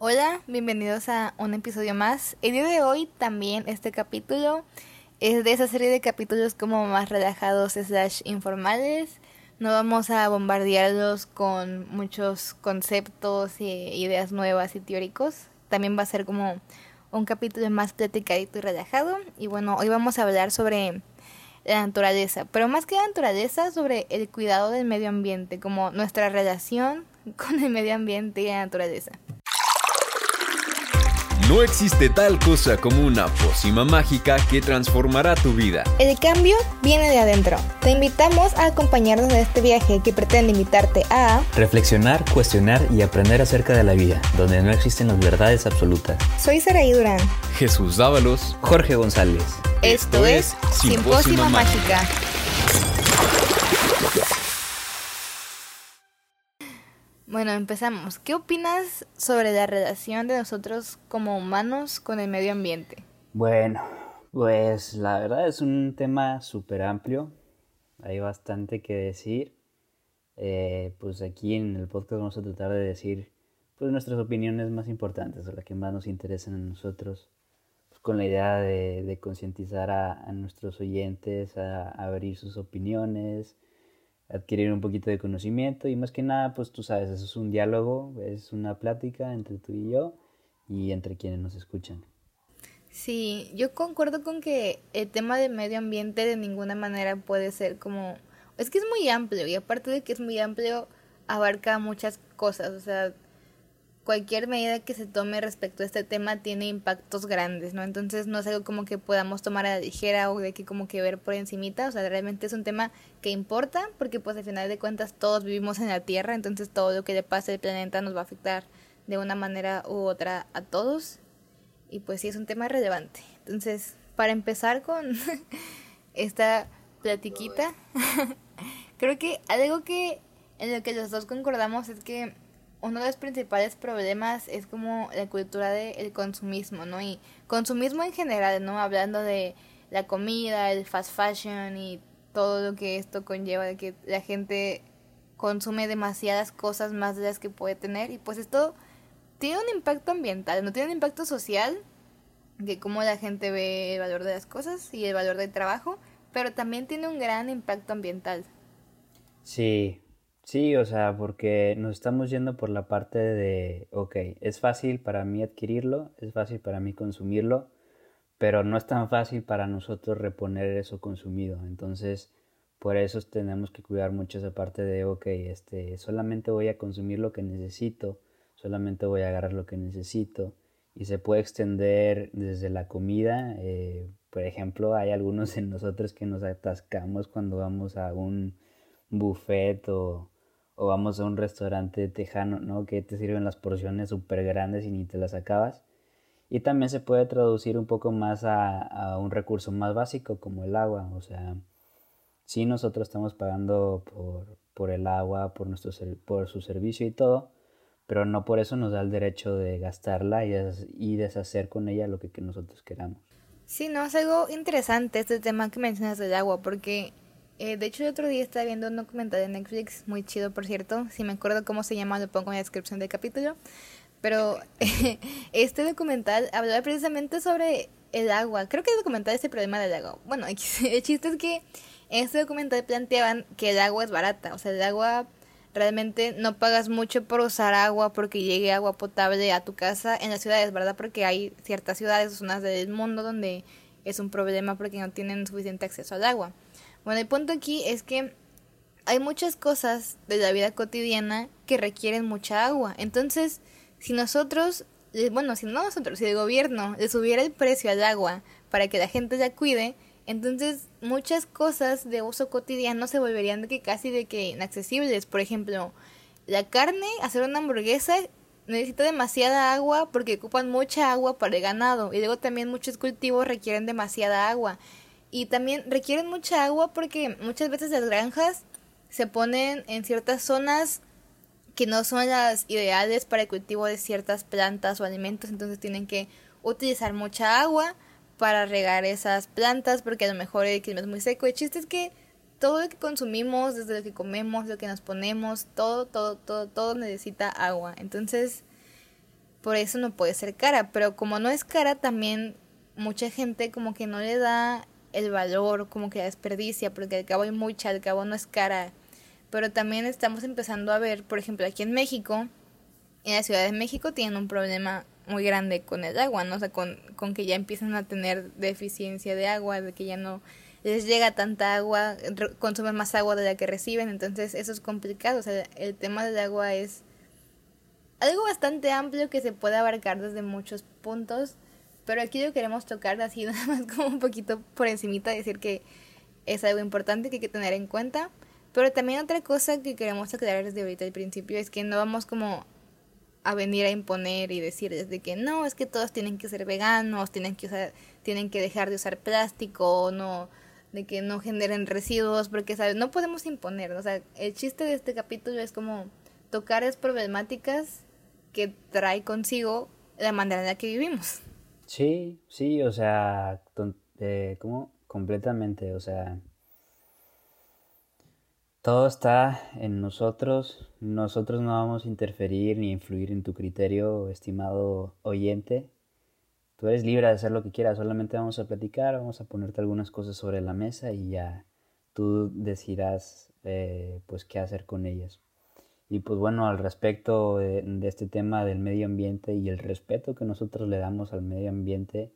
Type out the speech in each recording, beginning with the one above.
Hola, bienvenidos a un episodio más. El día de hoy también este capítulo es de esa serie de capítulos como más relajados slash informales. No vamos a bombardearlos con muchos conceptos y ideas nuevas y teóricos. También va a ser como un capítulo más platicadito y relajado. Y bueno, hoy vamos a hablar sobre la naturaleza, pero más que la naturaleza, sobre el cuidado del medio ambiente, como nuestra relación con el medio ambiente y la naturaleza. No existe tal cosa como una pócima mágica que transformará tu vida. El cambio viene de adentro. Te invitamos a acompañarnos en este viaje que pretende invitarte a reflexionar, cuestionar y aprender acerca de la vida, donde no existen las verdades absolutas. Soy Saraí Durán. Jesús Dávalos. Jorge González. Esto, es Simpósima Mágica. Bueno, empezamos. ¿Qué opinas sobre la relación de nosotros como humanos con el medio ambiente? Bueno, pues la verdad es un tema súper amplio. Hay bastante que decir. Eh, pues aquí en el podcast vamos a tratar de decir pues nuestras opiniones más importantes o las que más nos interesan a nosotros. Pues, con la idea de, concientizar a, nuestros oyentes, a abrir sus opiniones, adquirir un poquito de conocimiento y más que nada, pues tú sabes, eso es un diálogo, es una plática entre tú y yo y entre quienes nos escuchan. Sí, yo concuerdo con que el tema del medio ambiente de ninguna manera puede ser como... Es que es muy amplio y aparte de que es muy amplio, abarca muchas cosas, o sea, cualquier medida que se tome respecto a este tema tiene impactos grandes, ¿no? Entonces no es algo como que podamos tomar a la ligera o de que como que ver por encimita, o sea, realmente es un tema que importa porque pues al final de cuentas todos vivimos en la Tierra, entonces todo lo que le pase al planeta nos va a afectar de una manera u otra a todos y pues sí es un tema relevante. Entonces, para empezar con esta platiquita, creo que algo que en lo que los dos concordamos es que uno de los principales problemas es como la cultura del consumismo, ¿no? Y consumismo en general, ¿no? Hablando de la comida, el fast fashion y todo lo que esto conlleva, de que la gente consume demasiadas cosas más de las que puede tener y pues esto tiene un impacto ambiental, no tiene un impacto social de cómo la gente ve el valor de las cosas y el valor del trabajo, pero también tiene un gran impacto ambiental. Sí, Sí, o sea, porque nos estamos yendo por la parte de, ok, es fácil para mí adquirirlo, es fácil para mí consumirlo, pero no es tan fácil para nosotros reponer eso consumido. Entonces, por eso tenemos que cuidar mucho esa parte de, ok, este, solamente voy a consumir lo que necesito, solamente voy a agarrar lo que necesito. Y se puede extender desde la comida. Eh, por ejemplo, hay algunos en nosotros que nos atascamos cuando vamos a un buffet o o vamos a un restaurante tejano, ¿no? Que te sirven las porciones súper grandes y ni te las acabas. Y también se puede traducir un poco más a, un recurso más básico como el agua. O sea, sí nosotros estamos pagando por, el agua, por, nuestro, por su servicio y todo, pero no por eso nos da el derecho de gastarla y, y deshacer con ella lo que, que nosotros queramos. Sí, no, es algo interesante este tema que mencionas del agua, porque eh, de hecho, el otro día estaba viendo un documental de Netflix, muy chido, por cierto. Si me acuerdo cómo se llama, lo pongo en la descripción del capítulo. Pero este documental hablaba precisamente sobre el agua. Creo que el documental es el problema del agua. Bueno, el chiste es que en este documental planteaban que el agua es barata. O sea, el agua realmente no pagas mucho por usar agua porque llegue agua potable a tu casa en las ciudades, ¿verdad? Porque hay ciertas ciudades o zonas del mundo donde es un problema porque no tienen suficiente acceso al agua. Bueno, el punto aquí es que hay muchas cosas de la vida cotidiana que requieren mucha agua. Entonces, si nosotros, eh, bueno, si no nosotros, si el gobierno le subiera el precio al agua para que la gente la cuide, entonces muchas cosas de uso cotidiano se volverían de que casi de que inaccesibles. Por ejemplo, la carne, hacer una hamburguesa necesita demasiada agua porque ocupan mucha agua para el ganado y luego también muchos cultivos requieren demasiada agua y también requieren mucha agua porque muchas veces las granjas se ponen en ciertas zonas que no son las ideales para el cultivo de ciertas plantas o alimentos, entonces tienen que utilizar mucha agua para regar esas plantas porque a lo mejor el clima es muy seco. El chiste es que todo lo que consumimos, desde lo que comemos, lo que nos ponemos, todo, todo, todo, todo necesita agua. Entonces, por eso no puede ser cara, pero como no es cara, también mucha gente como que no le da el valor, como que la desperdicia, porque al cabo hay mucha, al cabo no es cara. Pero también estamos empezando a ver, por ejemplo, aquí en México, en la Ciudad de México tienen un problema muy grande con el agua, ¿no? O sea, con, con que ya empiezan a tener deficiencia de agua, de que ya no les llega tanta agua, consumen más agua de la que reciben, entonces eso es complicado, o sea, el tema del agua es algo bastante amplio que se puede abarcar desde muchos puntos, pero aquí lo queremos tocar así nada más como un poquito por encimita, decir que es algo importante que hay que tener en cuenta, pero también otra cosa que queremos aclarar desde ahorita al principio es que no vamos como a venir a imponer y decir desde que no, es que todos tienen que ser veganos, tienen que usar, tienen que dejar de usar plástico, no, de que no generen residuos, porque sabes, no podemos imponer, o sea, el chiste de este capítulo es como tocar las problemáticas que trae consigo la manera en la que vivimos. Sí, sí, o sea, eh, como completamente, o sea, todo está en nosotros, nosotros no vamos a interferir ni influir en tu criterio, estimado oyente. Tú eres libre de hacer lo que quieras, solamente vamos a platicar, vamos a ponerte algunas cosas sobre la mesa y ya tú decidirás eh, pues qué hacer con ellas. Y pues bueno, al respecto de, este tema del medio ambiente y el respeto que nosotros le damos al medio ambiente,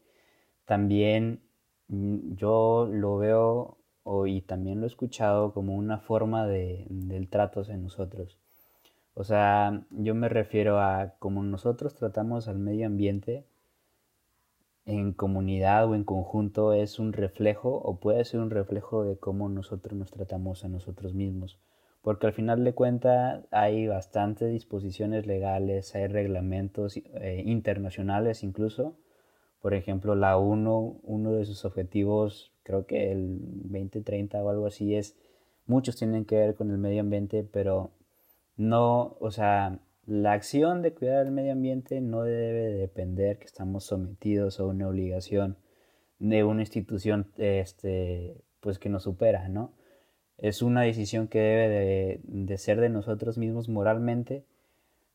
también mm, yo lo veo y también lo he escuchado como una forma de, del trato hacia nosotros. O sea, yo me refiero a cómo nosotros tratamos al medio ambiente en comunidad o en conjunto es un reflejo o puede ser un reflejo de cómo nosotros nos tratamos a nosotros mismos porque al final de cuentas hay bastantes disposiciones legales, hay reglamentos eh, internacionales incluso. Por ejemplo, la ONU, uno de sus objetivos, creo que el 2030 o algo así es, muchos tienen que ver con el medio ambiente, pero no, o sea, la acción de cuidar el medio ambiente no debe depender que estamos sometidos a una obligación de una institución este, pues que nos supera, ¿no? Es una decisión que debe de, ser de nosotros mismos moralmente,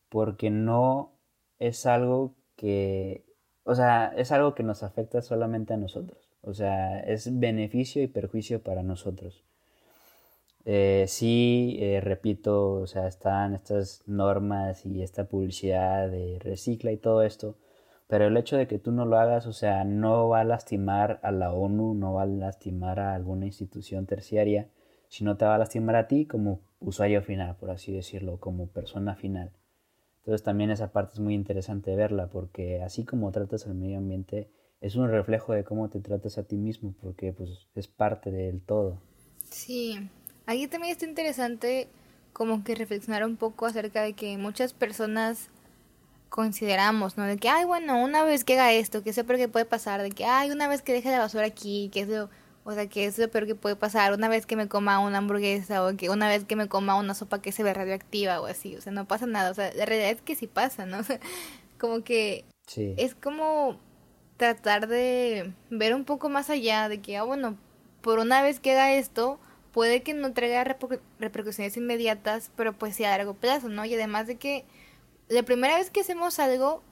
porque no es algo que, o sea, es algo que nos afecta solamente a nosotros. O sea, es beneficio y perjuicio para nosotros. Eh, sí, eh, repito, o sea, están estas normas y esta publicidad de recicla y todo esto, pero el hecho de que tú no lo hagas, o sea, no va a lastimar a la ONU, no va a lastimar a alguna institución terciaria, si no te va a lastimar a ti como usuario final, por así decirlo, como persona final. Entonces también esa parte es muy interesante verla porque así como tratas al medio ambiente es un reflejo de cómo te tratas a ti mismo porque pues es parte del todo. Sí, aquí también está interesante como que reflexionar un poco acerca de que muchas personas consideramos, ¿no? De que, ay, bueno, una vez que haga esto, que por qué puede pasar, de que, ay, una vez que deje la basura aquí, que es lo o sea, que es lo peor que puede pasar una vez que me coma una hamburguesa o que una vez que me coma una sopa que se ve radioactiva o así. O sea, no pasa nada. O sea, la realidad es que sí pasa, ¿no? O sea, como que es como tratar de ver un poco más allá de que, ah, bueno, por una vez que haga esto, puede que no traiga repercusiones inmediatas, pero pues sí a largo plazo, ¿no? Y además de que la primera vez que hacemos algo,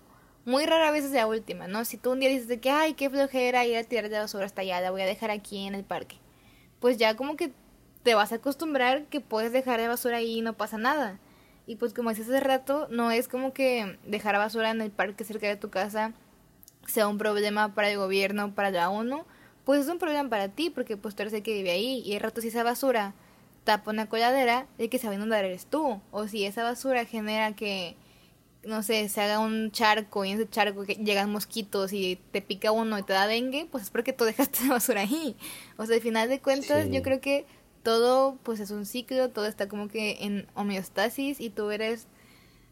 muy rara vez es la última, ¿no? Si tú un día dices de que, ay, qué flojera ir a tirar de basura hasta allá, la voy a dejar aquí en el parque, pues ya como que te vas a acostumbrar que puedes dejar de basura ahí y no pasa nada. Y pues como decías hace rato, no es como que dejar basura en el parque cerca de tu casa sea un problema para el gobierno, para la ONU, pues es un problema para ti, porque pues tú eres el que vive ahí, y el rato si esa basura tapa una coladera, el que se va a inundar eres tú, o si esa basura genera que no sé, se haga un charco y en ese charco que llegan mosquitos y te pica uno y te da dengue, pues es porque tú dejaste la basura ahí. O sea, al final de cuentas, yo creo que todo pues es un ciclo, todo está como que en homeostasis y tú eres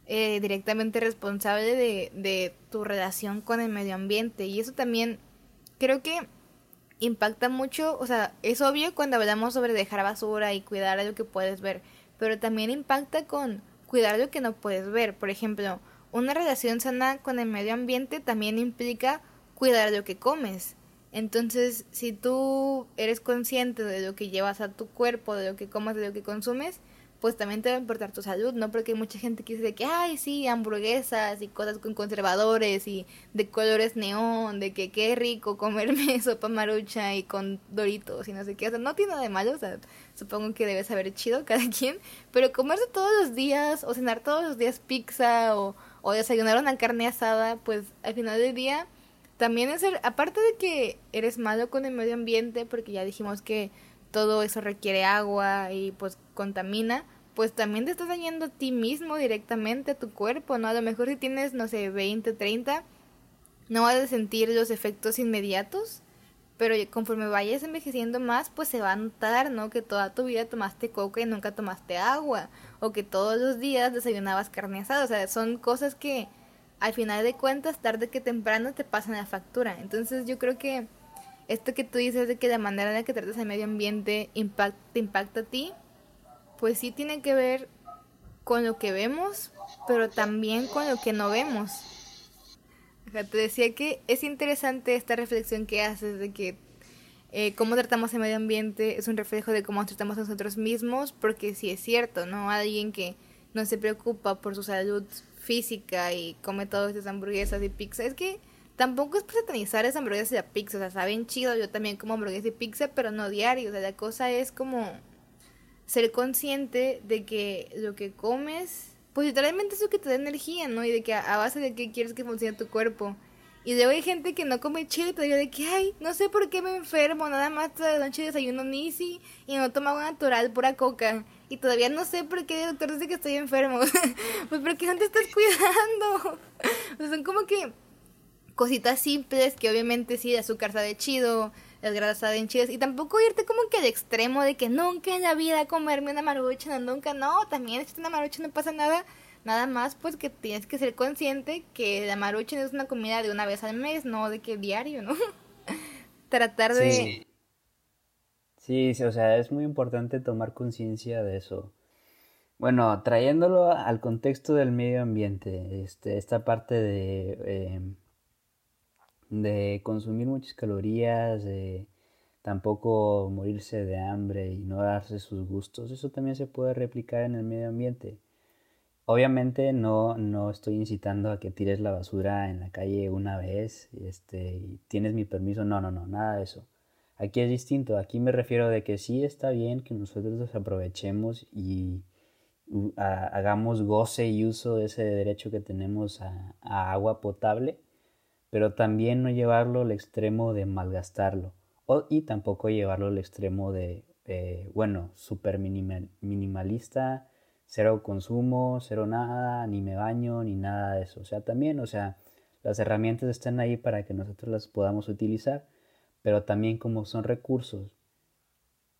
eh, directamente responsable de, de tu relación con el medio ambiente. Y eso también creo que impacta mucho, o sea, es obvio cuando hablamos sobre dejar basura y cuidar a lo que puedes ver, pero también impacta con cuidar lo que no puedes ver. Por ejemplo, una relación sana con el medio ambiente también implica cuidar lo que comes. Entonces, si tú eres consciente de lo que llevas a tu cuerpo, de lo que comes, de lo que consumes, pues también te va a importar tu salud, ¿no? Porque hay mucha gente que dice que, ay, sí, hamburguesas y cosas con conservadores y de colores neón, de que qué rico comerme sopa marucha y con doritos y no sé qué. O sea, no tiene nada de malo, o sea, supongo que debe saber chido cada quien, pero comerse todos los días o cenar todos los días pizza o, o desayunar una carne asada, pues al final del día también es el, aparte de que eres malo con el medio ambiente, porque ya dijimos que todo eso requiere agua y pues contamina, pues también te estás dañando a ti mismo directamente, a tu cuerpo, ¿no? A lo mejor si tienes, no sé, 20, 30, no vas a sentir los efectos inmediatos, pero conforme vayas envejeciendo más, pues se va a notar, ¿no? Que toda tu vida tomaste coca y nunca tomaste agua, o que todos los días desayunabas carne asada, o sea, son cosas que al final de cuentas, tarde que temprano te pasan la factura. Entonces yo creo que esto que tú dices de que la manera en la que tratas el medio ambiente te impacta a ti, pues sí tiene que ver con lo que vemos, pero también con lo que no vemos. te decía que es interesante esta reflexión que haces de que eh, cómo tratamos el medio ambiente es un reflejo de cómo tratamos a nosotros mismos, porque sí es cierto, ¿no? Alguien que no se preocupa por su salud física y come todas estas hamburguesas y pizza, es que tampoco es para satanizar esas hamburguesas y la pizza, o sea, saben chido, yo también como hamburguesas y pizza, pero no diario, o sea, la cosa es como ser consciente de que lo que comes, pues literalmente es lo que te da energía, ¿no? Y de que a, base de qué quieres que funcione tu cuerpo. Y luego hay gente que no come te digo de que, ay, no sé por qué me enfermo, nada más toda la noche desayuno nisi y no tomo agua natural, pura coca. Y todavía no sé por qué el doctor dice que estoy enfermo. pues porque no te estás cuidando. son como que cositas simples que obviamente sí, el azúcar sabe chido, las grasas saben chidas. Y tampoco irte como que al extremo de que nunca en la vida comerme una marucha, no, nunca, no, también si una marucha no pasa nada. Nada más pues que tienes que ser consciente que la marucha es una comida de una vez al mes, no de que diario, ¿no? Tratar de... Sí. sí, o sea, es muy importante tomar conciencia de eso. Bueno, trayéndolo al contexto del medio ambiente, este, esta parte de... Eh, de consumir muchas calorías, de tampoco morirse de hambre y no darse sus gustos, eso también se puede replicar en el medio ambiente. Obviamente no, no estoy incitando a que tires la basura en la calle una vez este, y tienes mi permiso, no, no, no, nada de eso. Aquí es distinto, aquí me refiero de que sí está bien que nosotros nos aprovechemos y hagamos goce y uso de ese derecho que tenemos a agua potable, pero también no llevarlo al extremo de malgastarlo y tampoco llevarlo al extremo de, bueno, súper minimalista, cero consumo, cero nada, ni me baño, ni nada de eso. O sea, también, o sea, las herramientas están ahí para que nosotros las podamos utilizar, pero también como son recursos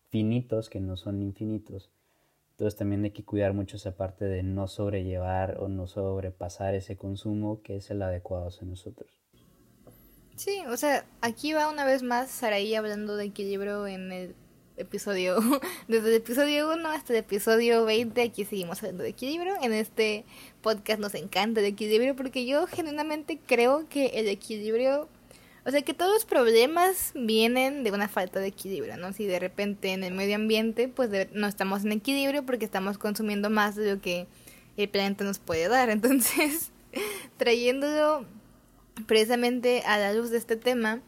finitos que no son infinitos, entonces también hay que cuidar mucho esa parte de no sobrellevar o no sobrepasar ese consumo que es el adecuado hacia nosotros. Sí, o sea, aquí va una vez más Saraí hablando de equilibrio en el episodio, desde el episodio 1 hasta el episodio 20, aquí seguimos hablando de equilibrio. En este podcast nos encanta el equilibrio porque yo genuinamente creo que el equilibrio, o sea, que todos los problemas vienen de una falta de equilibrio, ¿no? Si de repente en el medio ambiente, pues no estamos en equilibrio porque estamos consumiendo más de lo que el planeta nos puede dar. Entonces, trayéndolo precisamente a la luz de este tema,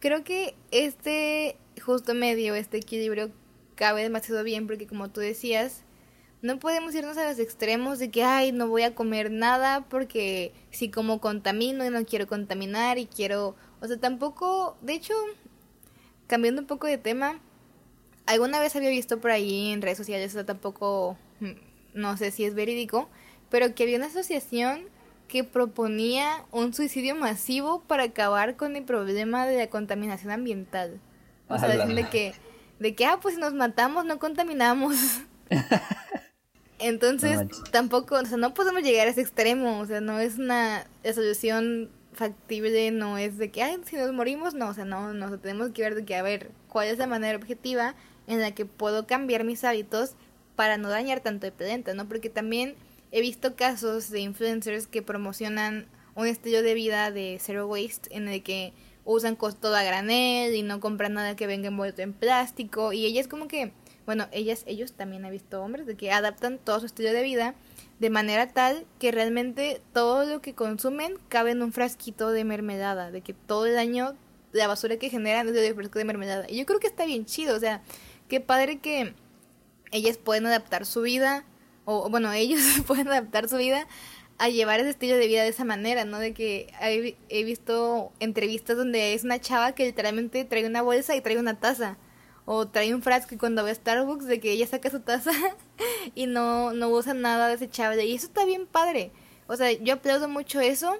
creo que este justo medio, este equilibrio cabe demasiado bien porque como tú decías, no podemos irnos a los extremos de que, ay, no voy a comer nada porque si como contamino y no quiero contaminar y quiero, o sea, tampoco, de hecho, cambiando un poco de tema, alguna vez había visto por ahí en redes sociales, o sea, tampoco, mm, no sé si es verídico, pero que había una asociación que proponía un suicidio masivo para acabar con el problema de la contaminación ambiental. O sea, de que, de que, ah, pues si nos matamos, no contaminamos. Entonces, tampoco, o sea, no podemos llegar a ese extremo, o sea, no es una solución factible, no es de que, ay, si nos morimos, no, o sea, no, no, tenemos que ver de que, a ver, cuál es la manera objetiva en la que puedo cambiar mis hábitos para no dañar tanto el planeta, ¿no? Porque también he visto casos de influencers que promocionan un estilo de vida de zero waste en el que usan todo a granel y no compran nada que venga envuelto en plástico y ella es como que bueno, ellas, ellos también he visto hombres, de que adaptan todo su estilo de vida de manera tal que realmente todo lo que consumen cabe en un frasquito de mermelada, de que todo el año la basura que generan es de frasco de mermelada. Y yo creo que está bien chido, o sea, qué padre que ellas pueden adaptar su vida, o bueno, ellos pueden adaptar su vida a llevar ese estilo de vida de esa manera, ¿no? De que he, visto entrevistas donde es una chava que literalmente trae una bolsa y trae una taza o trae un frasco y cuando ve a Starbucks de que ella saca su taza y no, no usa nada desechable. Y eso está bien padre. O sea, yo aplaudo mucho eso,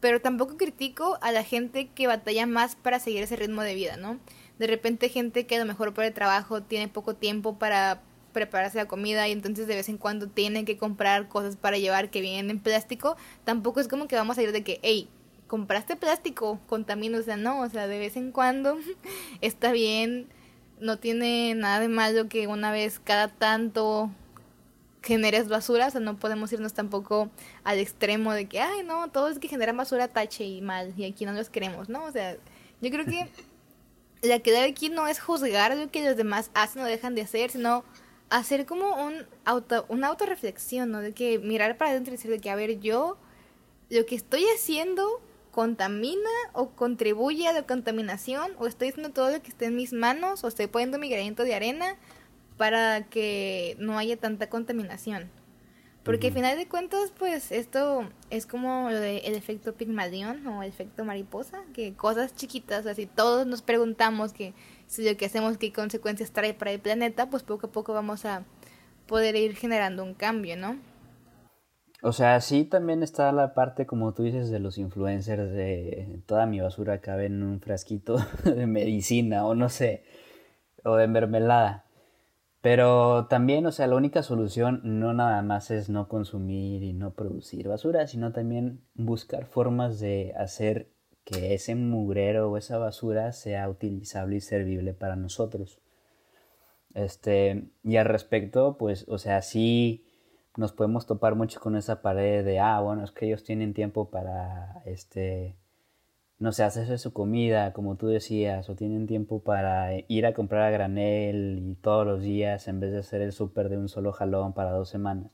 pero tampoco critico a la gente que batalla más para seguir ese ritmo de vida, ¿no? De repente gente que a lo mejor por el trabajo tiene poco tiempo para prepararse la comida y entonces de vez en cuando tiene que comprar cosas para llevar que vienen en plástico, tampoco es como que vamos a ir de que, hey, compraste plástico, contamina, o sea, no, o sea, de vez en cuando está bien no tiene nada de malo que una vez cada tanto generes basura, o sea, no podemos irnos tampoco al extremo de que, ay, no, todo es que genera basura tache y mal, y aquí no los queremos, ¿no? O sea, yo creo que la que debe aquí no es juzgar lo que los demás hacen o dejan de hacer, sino hacer como un auto, una autorreflexión, ¿no? De que mirar para adentro y decir de que, a ver, yo, lo que estoy haciendo contamina o contribuye a la contaminación o estoy haciendo todo lo que esté en mis manos o estoy poniendo mi granito de arena para que no haya tanta contaminación. Porque al final de cuentas, pues esto es como lo del efecto Pigmalión o el efecto mariposa, que cosas chiquitas, así todos nos preguntamos que si lo que hacemos, qué consecuencias trae para el planeta, pues poco a poco vamos a poder ir generando un cambio, ¿no? O sea, sí también está la parte, como tú dices, de los influencers, de toda mi basura cabe en un frasquito de medicina o no sé, o de mermelada. Pero también, o sea, la única solución no nada más es no consumir y no producir basura, sino también buscar formas de hacer que ese mugrero o esa basura sea utilizable y servible para nosotros. Este, y al respecto, pues, o sea, sí nos podemos topar mucho con esa pared de, ah, bueno, es que ellos tienen tiempo para, este, no sé, hacerse su comida, como tú decías, o tienen tiempo para ir a comprar a granel y todos los días en vez de hacer el súper de un solo jalón para dos semanas.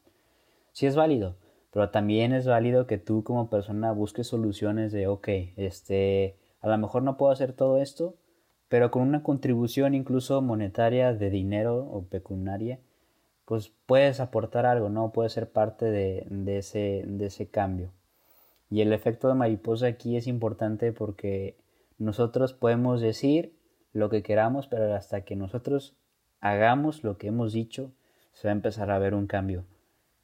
Sí es válido, pero también es válido que tú como persona busques soluciones de, ok, este, a lo mejor no puedo hacer todo esto, pero con una contribución incluso monetaria de dinero o pecuniaria, pues puedes aportar algo, ¿no? Puedes ser parte de, de, ese, de ese cambio. Y el efecto de mariposa aquí es importante porque nosotros podemos decir lo que queramos, pero hasta que nosotros hagamos lo que hemos dicho, se va a empezar a ver un cambio.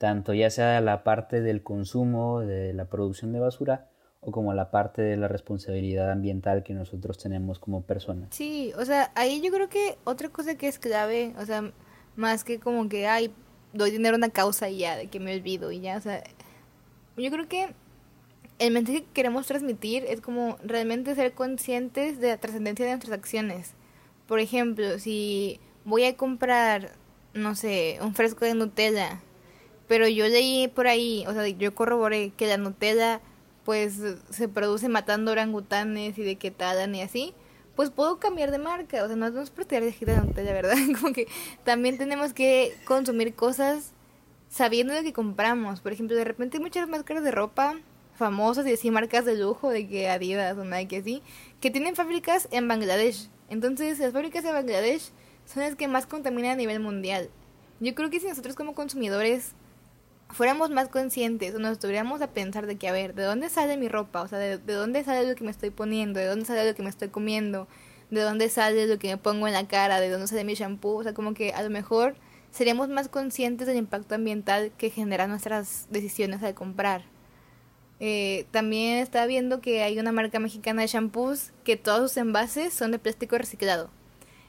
Tanto ya sea la parte del consumo, de la producción de basura, o como la parte de la responsabilidad ambiental que nosotros tenemos como personas. Sí, o sea, ahí yo creo que otra cosa que es clave, o sea, más que como que, ay, doy dinero a una causa y ya, de que me olvido y ya, o sea, yo creo que el mensaje que queremos transmitir es como realmente ser conscientes de la trascendencia de nuestras acciones. Por ejemplo, si voy a comprar, no sé, un fresco de Nutella, pero yo leí por ahí, o sea, yo corroboré que la Nutella pues se produce matando orangutanes y de que talan y así, pues puedo cambiar de marca. O sea, no por tirar de gira de verdad. Como que también tenemos que consumir cosas sabiendo de que compramos. Por ejemplo, de repente hay muchas máscaras de ropa famosas y así marcas de lujo, de que Adidas o Nike así, que tienen fábricas en Bangladesh. Entonces, las fábricas de Bangladesh son las que más contaminan a nivel mundial. Yo creo que si nosotros como consumidores fuéramos más conscientes o nos estuviéramos a pensar de que, a ver, ¿de dónde sale mi ropa? O sea, ¿de, dónde sale lo que me estoy poniendo? ¿De dónde sale lo que me estoy comiendo? ¿De dónde sale lo que me pongo en la cara? ¿De dónde sale mi shampoo? O sea, como que a lo mejor seríamos más conscientes del impacto ambiental que generan nuestras decisiones al comprar. Eh, también estaba viendo que hay una marca mexicana de shampoos que todos sus envases son de plástico reciclado.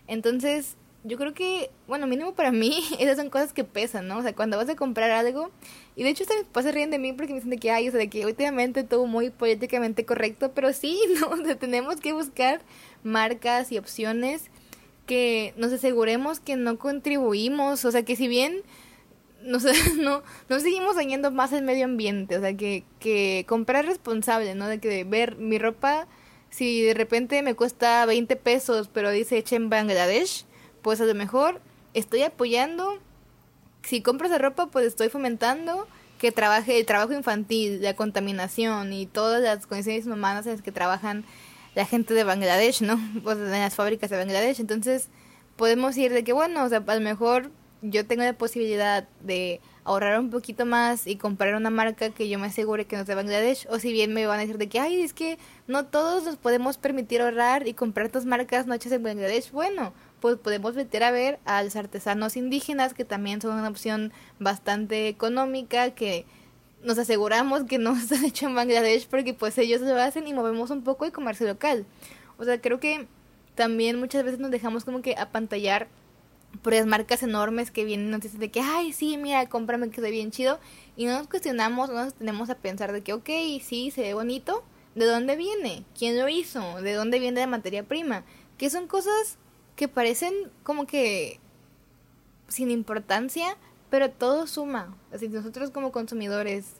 Entonces, yo creo que, bueno, mínimo para mí, esas son cosas que pesan, ¿no? O sea, cuando vas a comprar algo, y de hecho ustedes se ríen de mí porque me dicen que hay, o sea, de que últimamente todo muy políticamente correcto, pero sí, ¿no? O sea, tenemos que buscar marcas y opciones que nos aseguremos que no contribuimos, o sea, que si bien no, no, no seguimos dañando más el medio ambiente, o sea, que, que comprar responsable, ¿no? De que ver mi ropa, si de repente me cuesta 20 pesos, pero dice hecha en Bangladesh, pues a lo mejor estoy apoyando, si compro esa ropa, pues estoy fomentando que trabaje el trabajo infantil, la contaminación y todas las condiciones humanas en las que trabajan la gente de Bangladesh, ¿no? Pues en las fábricas de Bangladesh. Entonces, podemos ir de que, bueno, o sea, a lo mejor yo tengo la posibilidad de ahorrar un poquito más y comprar una marca que yo me asegure que no es de Bangladesh. O si bien me van a decir de que, ay, es que no todos nos podemos permitir ahorrar y comprar estas marcas no hechas en Bangladesh. Bueno, pues podemos meter a ver a los artesanos indígenas, que también son una opción bastante económica, que nos aseguramos que no están hechos en Bangladesh porque pues ellos lo hacen y movemos un poco el comercio local. O sea, creo que también muchas veces nos dejamos como que apantallar por las marcas enormes que vienen dicen de que, ay, sí, mira, cómprame que se bien chido. Y no nos cuestionamos, no nos tenemos a pensar de que, ok, sí, se ve bonito. ¿De dónde viene? ¿Quién lo hizo? ¿De dónde viene la materia prima? Que son cosas que parecen como que sin importancia, pero todo suma. Así nosotros como consumidores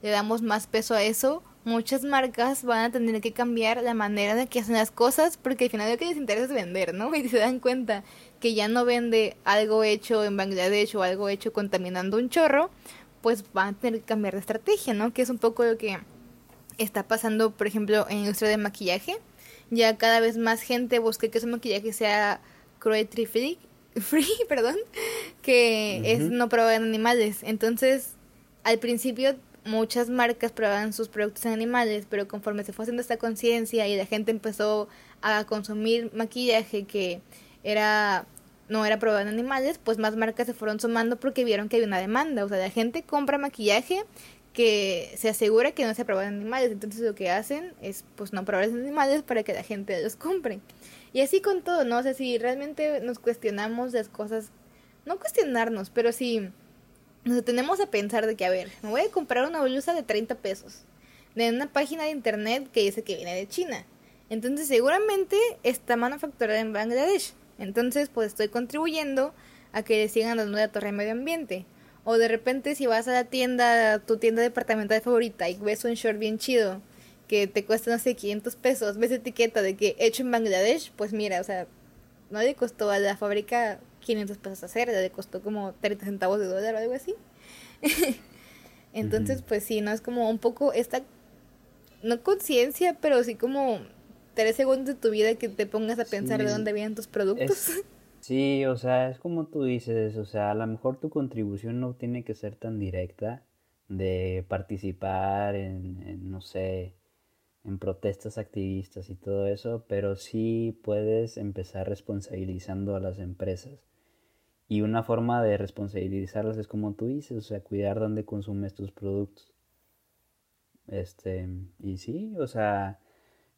le damos más peso a eso, muchas marcas van a tener que cambiar la manera de que hacen las cosas porque al final lo que les interesa es vender, ¿no? Y se dan cuenta que ya no vende algo hecho en Bangladesh o algo hecho contaminando un chorro, pues van a tener que cambiar de estrategia, ¿no? Que es un poco lo que está pasando, por ejemplo, en la industria de maquillaje ya cada vez más gente busca que su maquillaje sea cruelty free, free perdón, que es no probado en animales. Entonces, al principio muchas marcas probaban sus productos en animales, pero conforme se fue haciendo esta conciencia y la gente empezó a consumir maquillaje que era no era probado en animales, pues más marcas se fueron sumando porque vieron que había una demanda. O sea, la gente compra maquillaje que se asegura que no se aprueban animales. Entonces lo que hacen es pues no probar animales para que la gente los compre. Y así con todo, ¿no? O sea, si realmente nos cuestionamos las cosas, no cuestionarnos, pero si nos tenemos a pensar de que, a ver, me voy a comprar una blusa de 30 pesos de una página de internet que dice que viene de China. Entonces seguramente está manufacturada en Bangladesh. Entonces pues estoy contribuyendo a que sigan dando la torre de medio ambiente. O de repente si vas a la tienda, tu tienda departamental favorita y ves un short bien chido que te cuesta, no sé, 500 pesos, ves etiqueta de que hecho en Bangladesh, pues mira, o sea, no le costó a la fábrica 500 pesos hacer, le costó como 30 centavos de dólar o algo así. Entonces, pues sí, no es como un poco esta, no conciencia, pero sí como tres segundos de tu vida que te pongas a pensar de dónde vienen tus productos. Sí, o sea, es como tú dices, o sea, a lo mejor tu contribución no tiene que ser tan directa de participar en, no sé, en protestas activistas y todo eso, pero sí puedes empezar responsabilizando a las empresas. Y una forma de responsabilizarlas es como tú dices, o sea, cuidar dónde consumes tus productos. Este, y sí, o sea,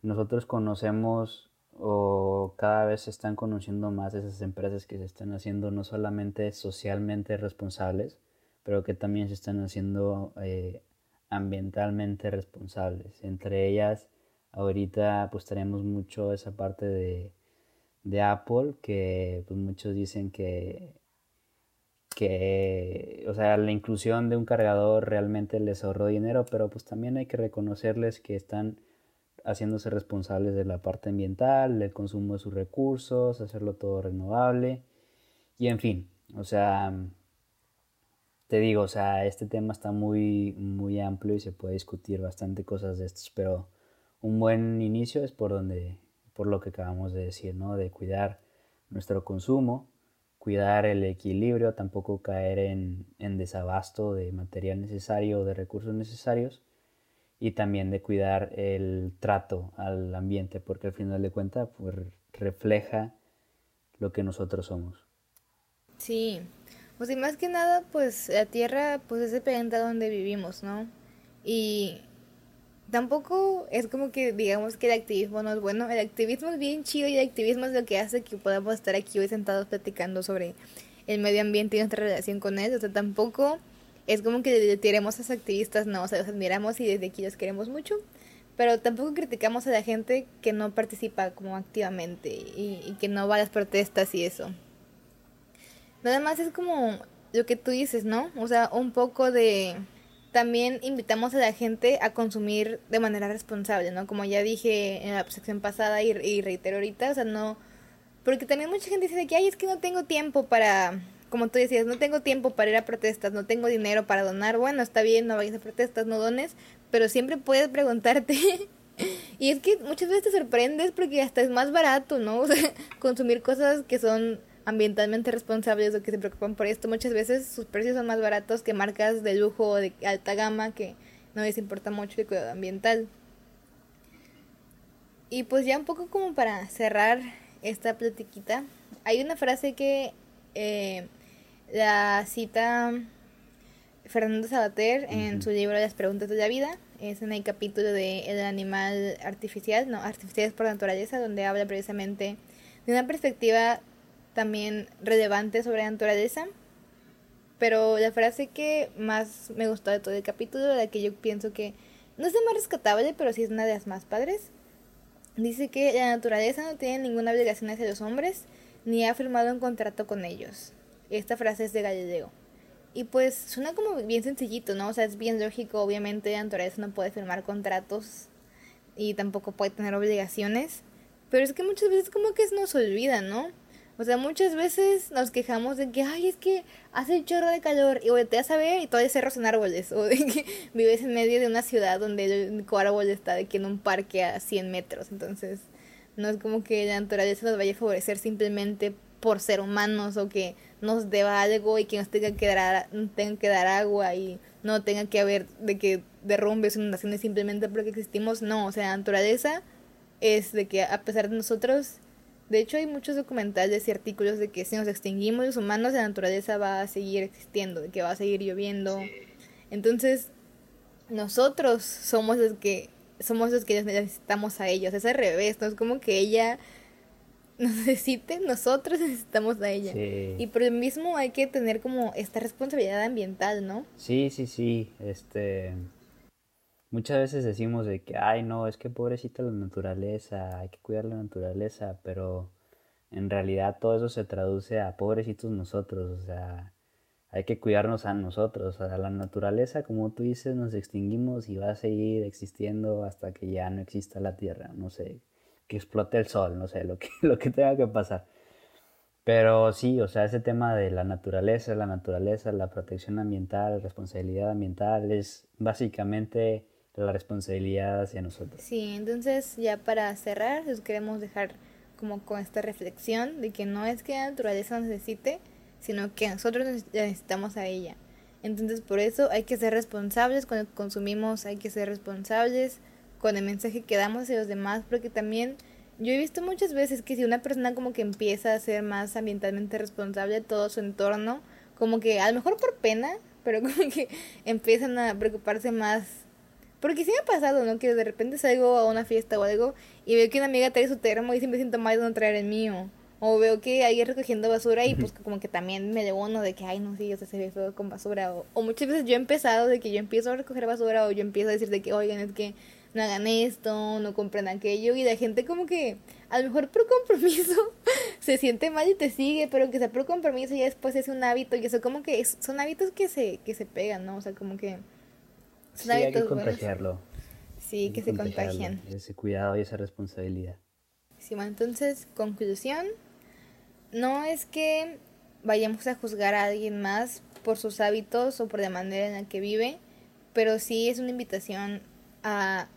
nosotros conocemos o cada vez se están conociendo más esas empresas que se están haciendo no solamente socialmente responsables, pero que también se están haciendo eh, ambientalmente responsables. Entre ellas, ahorita pues tenemos mucho esa parte de, de Apple, que pues muchos dicen que, que, o sea, la inclusión de un cargador realmente les ahorró dinero, pero pues también hay que reconocerles que están haciéndose responsables de la parte ambiental, del consumo de sus recursos, hacerlo todo renovable y en fin, o sea, te digo, o sea, este tema está muy, muy amplio y se puede discutir bastante cosas de estos, pero un buen inicio es por donde, por lo que acabamos de decir, ¿no? De cuidar nuestro consumo, cuidar el equilibrio, tampoco caer en, en desabasto de material necesario o de recursos necesarios y también de cuidar el trato al ambiente, porque al final de cuentas pues, refleja lo que nosotros somos. Sí, pues y más que nada, pues la Tierra pues es el planeta donde vivimos, ¿no? Y tampoco es como que digamos que el activismo no es bueno, el activismo es bien chido y el activismo es lo que hace que podamos estar aquí hoy sentados platicando sobre el medio ambiente y nuestra relación con él, o sea, tampoco es como que tiremos a los activistas, no, o sea, los admiramos y desde aquí los queremos mucho, pero tampoco criticamos a la gente que no participa como activamente y, que no va a las protestas y eso. Nada más es como lo que tú dices, ¿no? O sea, un poco de... También invitamos a la gente a consumir de manera responsable, ¿no? Como ya dije en la sección pasada y, y reitero ahorita, o sea, no Porque también mucha gente dice que, ay, es que no tengo tiempo para, como tú decías, no tengo tiempo para ir a protestas, no tengo dinero para donar. Bueno, está bien, no vayas a protestas, no dones, pero siempre puedes preguntarte. y es que muchas veces te sorprendes porque hasta es más barato, ¿no? O sea, consumir cosas que son ambientalmente responsables o que se preocupan por esto, muchas veces sus precios son más baratos que marcas de lujo o de alta gama que no les importa mucho el cuidado ambiental. Y pues ya un poco como para cerrar esta platiquita, hay una frase que eh, la cita Fernando Sabater en su libro Las preguntas de la vida, es en el capítulo de El animal artificial, no, artificiales por naturaleza, donde habla precisamente de una perspectiva también relevante sobre la naturaleza. Pero la frase que más me gustó de todo el capítulo, la que yo pienso que no es la más rescatable, pero sí es una de las más padres, dice que la naturaleza no tiene ninguna obligación hacia los hombres, ni ha firmado un contrato con ellos. Esta frase es de Galileo. Y pues suena como bien sencillito, ¿no? O sea, es bien lógico, obviamente naturaleza no puede firmar contratos y tampoco puede tener obligaciones, pero es que muchas veces como que nos olvida, ¿no? O sea, muchas veces nos quejamos de que, ay, es que hace un chorro de calor y volteas a ver y todavía cerros en árboles. O de que vives en medio de una ciudad donde el árbol está de que en un parque a 100 metros. Entonces, no es como que la naturaleza nos vaya a favorecer simplemente por ser humanos o que nos deba algo y que nos tenga que dar, tenga que dar agua y no tenga que haber de que derrumbes inundaciones simplemente porque existimos. No, o sea, la naturaleza es de que a pesar de nosotros de hecho, hay muchos documentales y artículos de que si nos extinguimos los humanos, la naturaleza va a seguir existiendo, de que va a seguir lloviendo. Entonces, nosotros somos los que somos los que necesitamos a ellos. Es al revés, no es como que ella nos necesite, nosotros necesitamos a ella. Y por lo mismo hay que tener como esta responsabilidad ambiental, ¿no? Sí, sí, sí. Este Muchas veces decimos de que, ay, no, es que pobrecita la naturaleza, hay que cuidar la naturaleza, pero en realidad todo eso se traduce a pobrecitos nosotros, o sea, hay que cuidarnos a nosotros, a la naturaleza, como tú dices, nos extinguimos y va a seguir existiendo hasta que ya no exista la Tierra, no sé, que explote el sol, no sé, lo que, lo que tenga que pasar. Pero sí, o sea, ese tema de la naturaleza, la naturaleza, la protección ambiental, responsabilidad ambiental, es básicamente la responsabilidad hacia nosotros. Sí, entonces ya para cerrar, les queremos dejar como con esta reflexión de que no es que la naturaleza necesite, sino que nosotros necesitamos a ella. Entonces por eso hay que ser responsables cuando consumimos, hay que ser responsables con el mensaje que damos hacia los demás, porque también yo he visto muchas veces que si una persona como que empieza a ser más ambientalmente responsable de todo su entorno, como que a lo mejor por pena, pero como que empiezan a preocuparse más porque sí me ha pasado, ¿no? Que de repente salgo a una fiesta o algo y veo que una amiga trae su termo y siempre siento mal de no traer el mío. O veo que alguien recogiendo basura y pues como que también me uno de que, ay, no, sí, o sea, se ve feo con basura. O, o, muchas veces yo he empezado de que yo empiezo a recoger basura o yo empiezo a decir de que, oigan, es que no hagan esto, no compren aquello. Y la gente como que, a lo mejor por compromiso, se siente mal y te sigue, pero que sea por compromiso y después es un hábito. Y eso como que son hábitos que se, que se pegan, ¿no? O sea, como que Sí, hay que contagiarlo. Sí, que, se contagian. Ese cuidado y esa responsabilidad. Sí, bueno, entonces, conclusión, no es que vayamos a juzgar a alguien más por sus hábitos o por la manera en la que vive, pero sí es una invitación a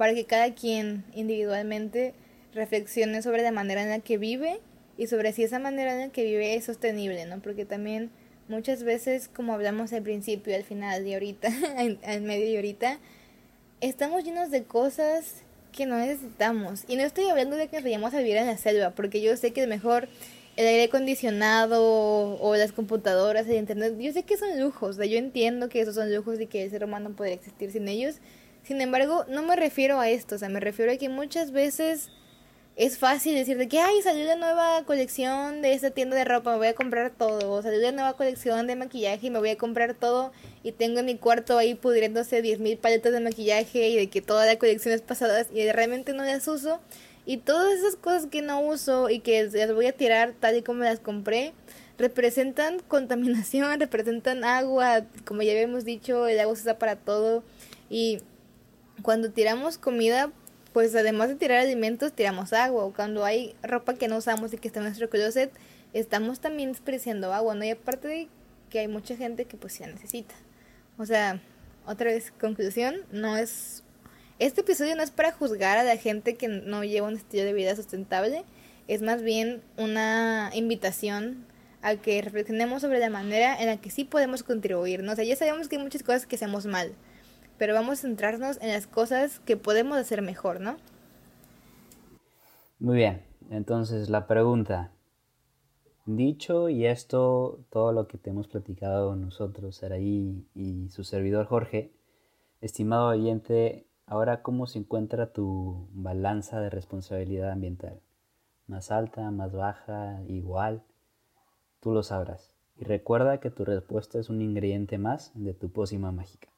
para que cada quien individualmente reflexione sobre la manera en la que vive y sobre si esa manera en la que vive es sostenible, ¿no? Porque también muchas veces, como hablamos al principio, al final y ahorita, al medio y ahorita, estamos llenos de cosas que no necesitamos. Y no estoy hablando de que vayamos a vivir en la selva, porque yo sé que mejor el aire acondicionado o las computadoras, el internet, yo sé que son lujos, yo entiendo que esos son lujos y que el ser humano podría existir sin ellos. Sin embargo, no me refiero a esto, o sea, me refiero a que muchas veces es fácil decir de que, ay, salió la nueva colección de esta tienda de ropa, me voy a comprar todo. O salió la nueva colección de maquillaje y me voy a comprar todo. Y tengo en mi cuarto ahí pudriéndose 10.000 paletas de maquillaje y de que toda la colección es pasadas y realmente no las uso. Y todas esas cosas que no uso y que las voy a tirar tal y como las compré, representan contaminación, representan agua. Como ya habíamos dicho, el agua se usa para todo. Y cuando tiramos comida pues además de tirar alimentos, tiramos agua. O cuando hay ropa que no usamos y que está en nuestro closet, estamos también desperdiciando agua, ¿no? Y aparte de que hay mucha gente que pues ya necesita. O sea, otra vez, conclusión, no es... Este episodio no es para juzgar a la gente que no lleva un estilo de vida sustentable, es más bien una invitación a que reflexionemos sobre la manera en la que sí podemos contribuir. O sea, ya sabemos que hay muchas cosas que hacemos mal, pero vamos a centrarnos en las cosas que podemos hacer mejor, ¿no? Muy bien, entonces la pregunta, Dicho y esto, todo lo que te hemos platicado nosotros, Saraí y su servidor Jorge, estimado oyente, ahora cómo se encuentra tu balanza de responsabilidad ambiental? ¿Más alta, más baja, igual? Tú lo sabrás. Y recuerda que tu respuesta es un ingrediente más de tu pócima mágica.